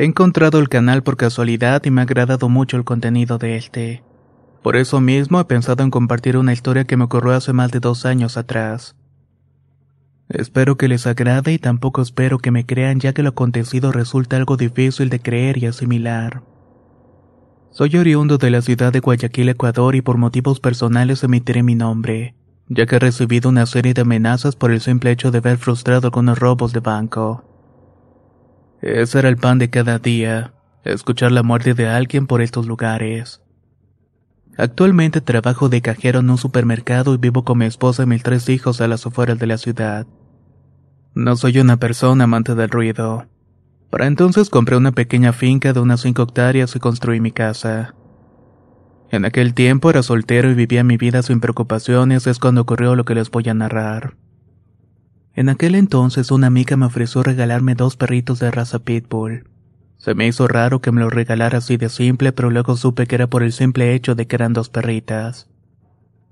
He encontrado el canal por casualidad y me ha agradado mucho el contenido de este. Por eso mismo he pensado en compartir una historia que me ocurrió hace más de dos años atrás. Espero que les agrade y tampoco espero que me crean ya que lo acontecido resulta algo difícil de creer y asimilar. Soy oriundo de la ciudad de Guayaquil, Ecuador y por motivos personales emitiré mi nombre, ya que he recibido una serie de amenazas por el simple hecho de ver frustrado algunos robos de banco. Ese era el pan de cada día, escuchar la muerte de alguien por estos lugares. Actualmente trabajo de cajero en un supermercado y vivo con mi esposa y mis tres hijos a las afueras de la ciudad. No soy una persona amante del ruido. Para entonces compré una pequeña finca de unas cinco hectáreas y construí mi casa. En aquel tiempo era soltero y vivía mi vida sin preocupaciones, es cuando ocurrió lo que les voy a narrar. En aquel entonces una amiga me ofreció regalarme dos perritos de raza pitbull. Se me hizo raro que me los regalara así de simple, pero luego supe que era por el simple hecho de que eran dos perritas.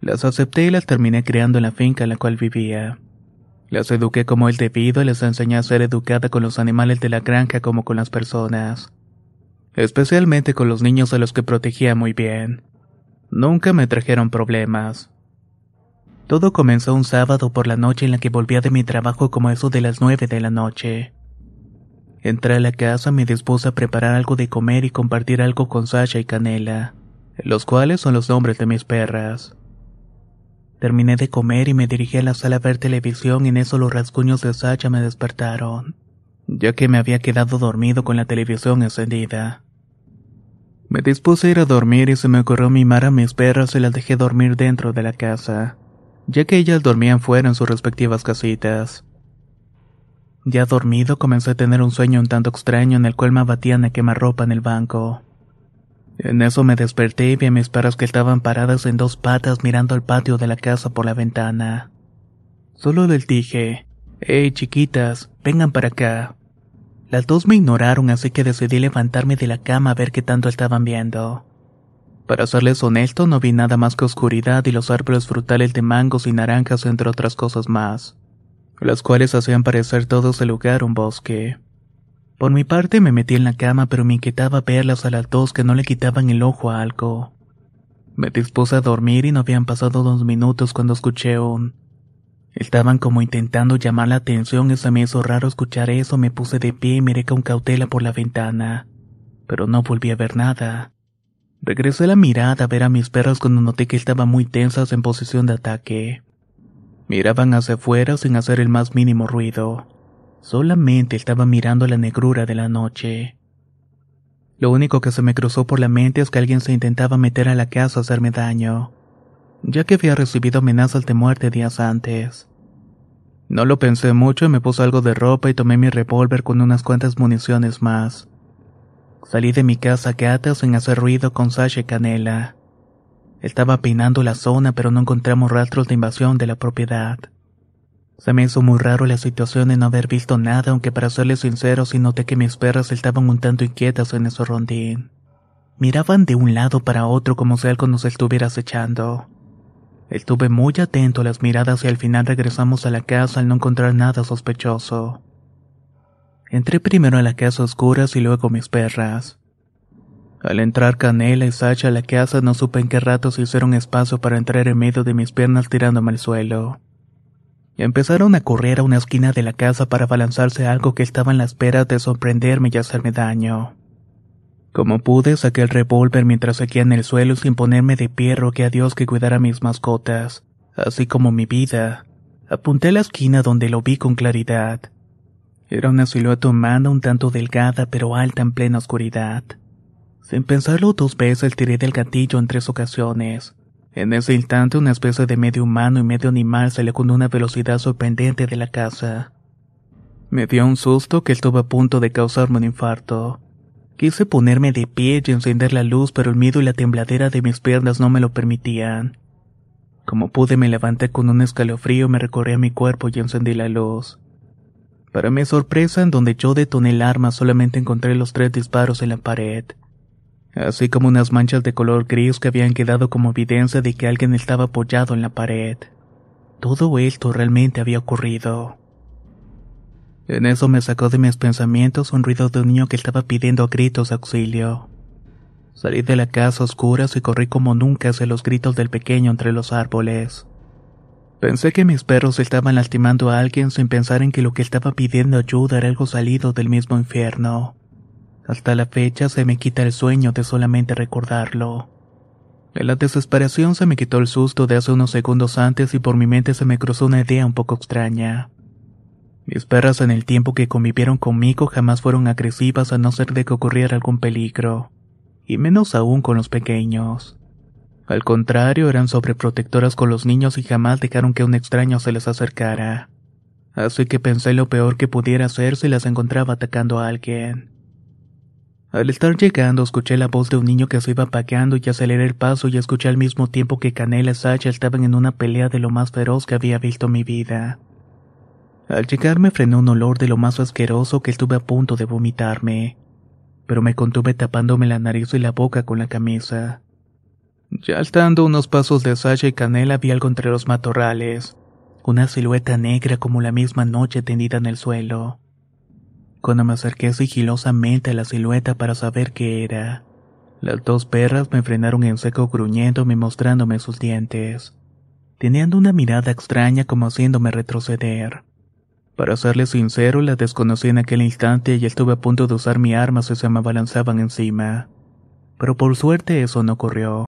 Las acepté y las terminé criando en la finca en la cual vivía. Las eduqué como el debido y les enseñé a ser educada con los animales de la granja como con las personas. Especialmente con los niños a los que protegía muy bien. Nunca me trajeron problemas. Todo comenzó un sábado por la noche en la que volvía de mi trabajo como eso de las nueve de la noche. Entré a la casa, me dispuse a preparar algo de comer y compartir algo con Sasha y Canela, los cuales son los nombres de mis perras. Terminé de comer y me dirigí a la sala a ver televisión y en eso los rasguños de Sasha me despertaron, ya que me había quedado dormido con la televisión encendida. Me dispuse a ir a dormir y se me ocurrió mimar a mis perras y las dejé dormir dentro de la casa ya que ellas dormían fuera en sus respectivas casitas. Ya dormido comencé a tener un sueño un tanto extraño en el cual me abatían a quemarropa en el banco. En eso me desperté y vi a mis perras que estaban paradas en dos patas mirando al patio de la casa por la ventana. Solo les dije, Hey chiquitas, vengan para acá. Las dos me ignoraron así que decidí levantarme de la cama a ver qué tanto estaban viendo. Para serles honesto, no vi nada más que oscuridad y los árboles frutales de mangos y naranjas, entre otras cosas más, las cuales hacían parecer todo ese lugar un bosque. Por mi parte me metí en la cama, pero me inquietaba verlas a las dos que no le quitaban el ojo a algo. Me dispuse a dormir y no habían pasado dos minutos cuando escuché un... Estaban como intentando llamar la atención y se me hizo raro escuchar eso, me puse de pie y miré con cautela por la ventana, pero no volví a ver nada. Regresé la mirada a ver a mis perros cuando noté que estaban muy tensas en posición de ataque. Miraban hacia afuera sin hacer el más mínimo ruido. Solamente estaba mirando la negrura de la noche. Lo único que se me cruzó por la mente es que alguien se intentaba meter a la casa a hacerme daño, ya que había recibido amenazas de muerte días antes. No lo pensé mucho y me puse algo de ropa y tomé mi revólver con unas cuantas municiones más. Salí de mi casa gata sin hacer ruido con Sasha y Canela. Estaba peinando la zona pero no encontramos rastros de invasión de la propiedad. Se me hizo muy raro la situación de no haber visto nada, aunque para serles sincero sí noté que mis perras estaban un tanto inquietas en ese rondín. Miraban de un lado para otro como si algo nos estuviera acechando. Estuve muy atento a las miradas y al final regresamos a la casa al no encontrar nada sospechoso. Entré primero a la casa oscuras y luego mis perras. Al entrar Canela y Sacha a la casa no supe en qué rato se hicieron espacio para entrar en medio de mis piernas tirándome al suelo. Empezaron a correr a una esquina de la casa para balanzarse algo que estaba en la espera de sorprenderme y hacerme daño. Como pude, saqué el revólver mientras seguía en el suelo sin ponerme de pie rogué a Dios que cuidara mis mascotas, así como mi vida. Apunté a la esquina donde lo vi con claridad. Era una silueta humana un tanto delgada pero alta en plena oscuridad. Sin pensarlo dos veces tiré del gatillo en tres ocasiones. En ese instante una especie de medio humano y medio animal salió con una velocidad sorprendente de la casa. Me dio un susto que estuvo a punto de causarme un infarto. Quise ponerme de pie y encender la luz, pero el miedo y la tembladera de mis piernas no me lo permitían. Como pude me levanté con un escalofrío, me recorrí a mi cuerpo y encendí la luz. Para mi sorpresa, en donde yo detoné el arma solamente encontré los tres disparos en la pared, así como unas manchas de color gris que habían quedado como evidencia de que alguien estaba apoyado en la pared. Todo esto realmente había ocurrido. En eso me sacó de mis pensamientos un ruido de un niño que estaba pidiendo a gritos auxilio. Salí de la casa oscuras y corrí como nunca hacia los gritos del pequeño entre los árboles. Pensé que mis perros estaban lastimando a alguien sin pensar en que lo que estaba pidiendo ayuda era algo salido del mismo infierno. Hasta la fecha se me quita el sueño de solamente recordarlo. En la desesperación se me quitó el susto de hace unos segundos antes y por mi mente se me cruzó una idea un poco extraña. Mis perras en el tiempo que convivieron conmigo jamás fueron agresivas a no ser de que ocurriera algún peligro, y menos aún con los pequeños. Al contrario, eran sobreprotectoras con los niños y jamás dejaron que un extraño se les acercara. Así que pensé lo peor que pudiera hacer si las encontraba atacando a alguien. Al estar llegando, escuché la voz de un niño que se iba paqueando y aceleré el paso y escuché al mismo tiempo que Canela y Sacha estaban en una pelea de lo más feroz que había visto en mi vida. Al llegar me frenó un olor de lo más asqueroso que estuve a punto de vomitarme, pero me contuve tapándome la nariz y la boca con la camisa. Ya estando unos pasos de Sasha y Canela vi algo entre los matorrales, una silueta negra como la misma noche tendida en el suelo. Cuando me acerqué sigilosamente a la silueta para saber qué era, las dos perras me frenaron en seco gruñéndome y mostrándome sus dientes. Tenían una mirada extraña como haciéndome retroceder. Para serle sincero, la desconocí en aquel instante y estuve a punto de usar mi arma si se me abalanzaban encima. Pero por suerte eso no ocurrió.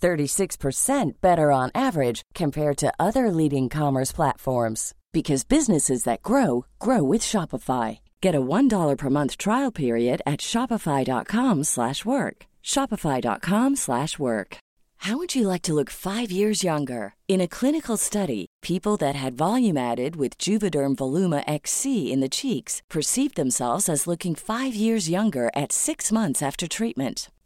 36% better on average compared to other leading commerce platforms because businesses that grow grow with Shopify. Get a $1 per month trial period at shopify.com/work. shopify.com/work. How would you like to look 5 years younger? In a clinical study, people that had volume added with Juvederm Voluma XC in the cheeks perceived themselves as looking 5 years younger at 6 months after treatment.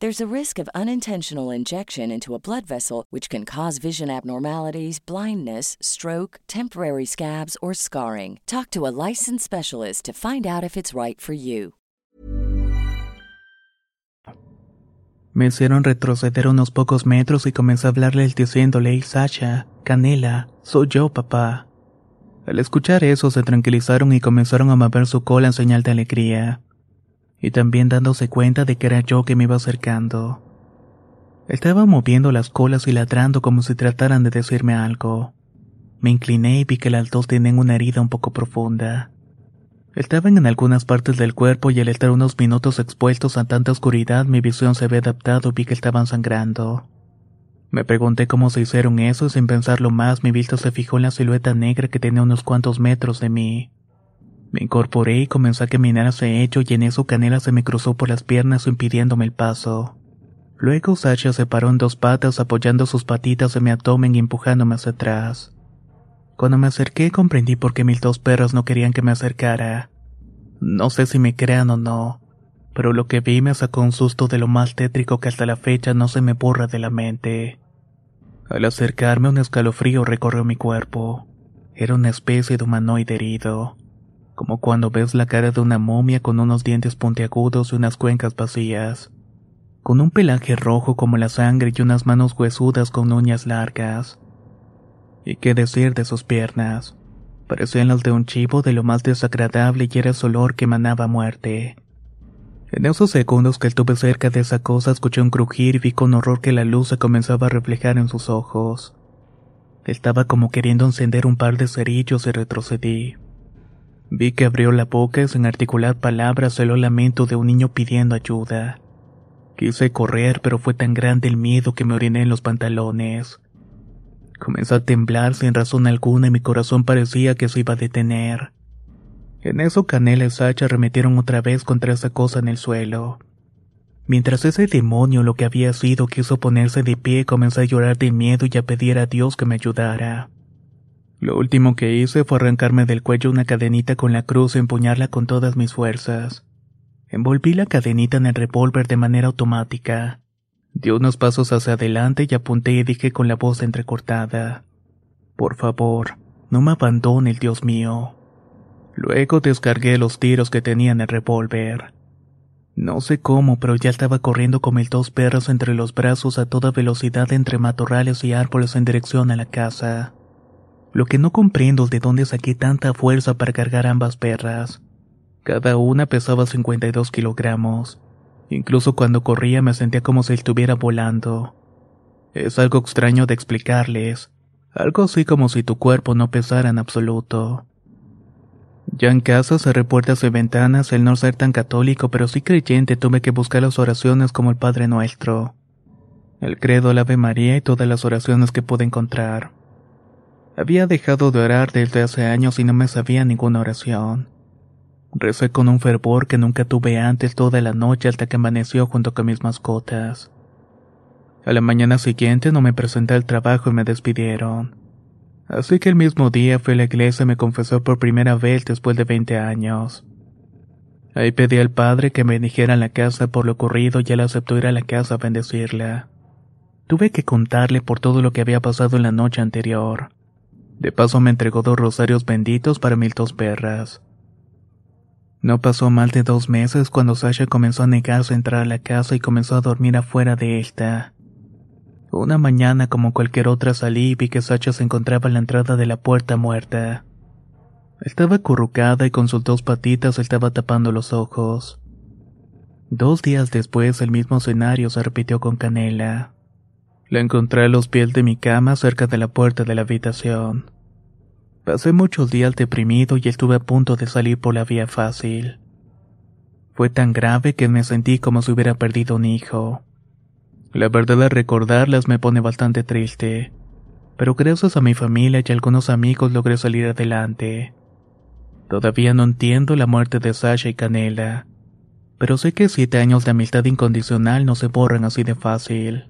There's a risk of unintentional injection into a blood vessel, which can cause vision abnormalities, blindness, stroke, temporary scabs, or scarring. Talk to a licensed specialist to find out if it's right for you. Me hicieron retroceder unos pocos metros y comencé a hablarles diciéndole, Sasha, Canela, soy yo, papá. Al escuchar eso se tranquilizaron y comenzaron a mover su cola en señal de alegría, y también dándose cuenta de que era yo que me iba acercando. Estaba moviendo las colas y ladrando como si trataran de decirme algo. Me incliné y vi que las dos tenían una herida un poco profunda. Estaban en algunas partes del cuerpo y al estar unos minutos expuestos a tanta oscuridad mi visión se había adaptado y vi que estaban sangrando. Me pregunté cómo se hicieron eso y sin pensarlo más mi vista se fijó en la silueta negra que tenía unos cuantos metros de mí. Me incorporé y comencé a caminar hacia ello y en eso Canela se me cruzó por las piernas impidiéndome el paso. Luego Sasha se paró en dos patas apoyando sus patitas en mi abdomen y empujándome hacia atrás. Cuando me acerqué comprendí por qué mis dos perros no querían que me acercara. No sé si me crean o no, pero lo que vi me sacó un susto de lo más tétrico que hasta la fecha no se me borra de la mente. Al acercarme un escalofrío recorrió mi cuerpo. Era una especie de humanoide herido, como cuando ves la cara de una momia con unos dientes puntiagudos y unas cuencas vacías con un pelaje rojo como la sangre y unas manos huesudas con uñas largas. ¿Y qué decir de sus piernas? Parecían las de un chivo de lo más desagradable y era su olor que emanaba muerte. En esos segundos que estuve cerca de esa cosa escuché un crujir y vi con horror que la luz se comenzaba a reflejar en sus ojos. Estaba como queriendo encender un par de cerillos y retrocedí. Vi que abrió la boca y sin articular palabras el lamento de un niño pidiendo ayuda. Quise correr, pero fue tan grande el miedo que me oriné en los pantalones. Comenzó a temblar sin razón alguna y mi corazón parecía que se iba a detener. En eso Canela y Sacha arremetieron otra vez contra esa cosa en el suelo. Mientras ese demonio, lo que había sido, quiso ponerse de pie, comencé a llorar de miedo y a pedir a Dios que me ayudara. Lo último que hice fue arrancarme del cuello una cadenita con la cruz y empuñarla con todas mis fuerzas. Envolví la cadenita en el revólver de manera automática. Di unos pasos hacia adelante y apunté y dije con la voz entrecortada. Por favor, no me abandone, Dios mío. Luego descargué los tiros que tenía en el revólver. No sé cómo, pero ya estaba corriendo con mis dos perros entre los brazos a toda velocidad entre matorrales y árboles en dirección a la casa. Lo que no comprendo es de dónde saqué tanta fuerza para cargar ambas perras. Cada una pesaba 52 kilogramos. Incluso cuando corría me sentía como si estuviera volando. Es algo extraño de explicarles. Algo así como si tu cuerpo no pesara en absoluto. Ya en casa cerré puertas y ventanas, el no ser tan católico pero sí creyente tuve que buscar las oraciones como el Padre Nuestro. El credo, la Ave María y todas las oraciones que pude encontrar. Había dejado de orar desde hace años y no me sabía ninguna oración. Recé con un fervor que nunca tuve antes toda la noche hasta que amaneció junto con mis mascotas. A la mañana siguiente no me presenté al trabajo y me despidieron. Así que el mismo día fui a la iglesia y me confesó por primera vez después de 20 años. Ahí pedí al padre que me dijera la casa por lo ocurrido y él aceptó ir a la casa a bendecirla. Tuve que contarle por todo lo que había pasado en la noche anterior. De paso me entregó dos rosarios benditos para mil dos perras. No pasó más de dos meses cuando Sasha comenzó a negarse a entrar a la casa y comenzó a dormir afuera de esta. Una mañana como cualquier otra salí y vi que Sasha se encontraba en la entrada de la puerta muerta. Estaba acurrucada y con sus dos patitas estaba tapando los ojos. Dos días después el mismo escenario se repitió con Canela. La encontré a los pies de mi cama cerca de la puerta de la habitación. Pasé muchos días deprimido y estuve a punto de salir por la vía fácil. Fue tan grave que me sentí como si hubiera perdido un hijo. La verdad al recordarlas me pone bastante triste, pero gracias a mi familia y algunos amigos logré salir adelante. Todavía no entiendo la muerte de Sasha y Canela, pero sé que siete años de amistad incondicional no se borran así de fácil.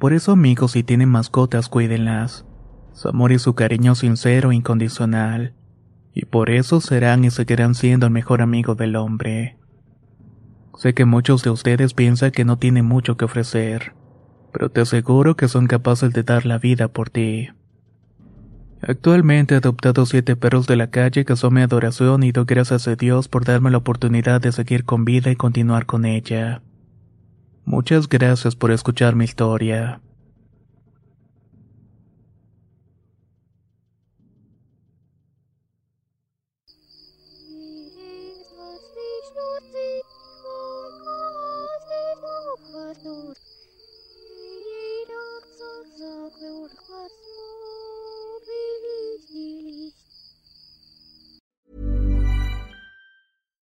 Por eso amigos si tienen mascotas cuídenlas. Su amor y su cariño sincero e incondicional. Y por eso serán y seguirán siendo el mejor amigo del hombre. Sé que muchos de ustedes piensan que no tienen mucho que ofrecer, pero te aseguro que son capaces de dar la vida por ti. Actualmente he adoptado siete perros de la calle que son mi adoración y doy gracias a Dios por darme la oportunidad de seguir con vida y continuar con ella. Muchas gracias por escuchar mi historia.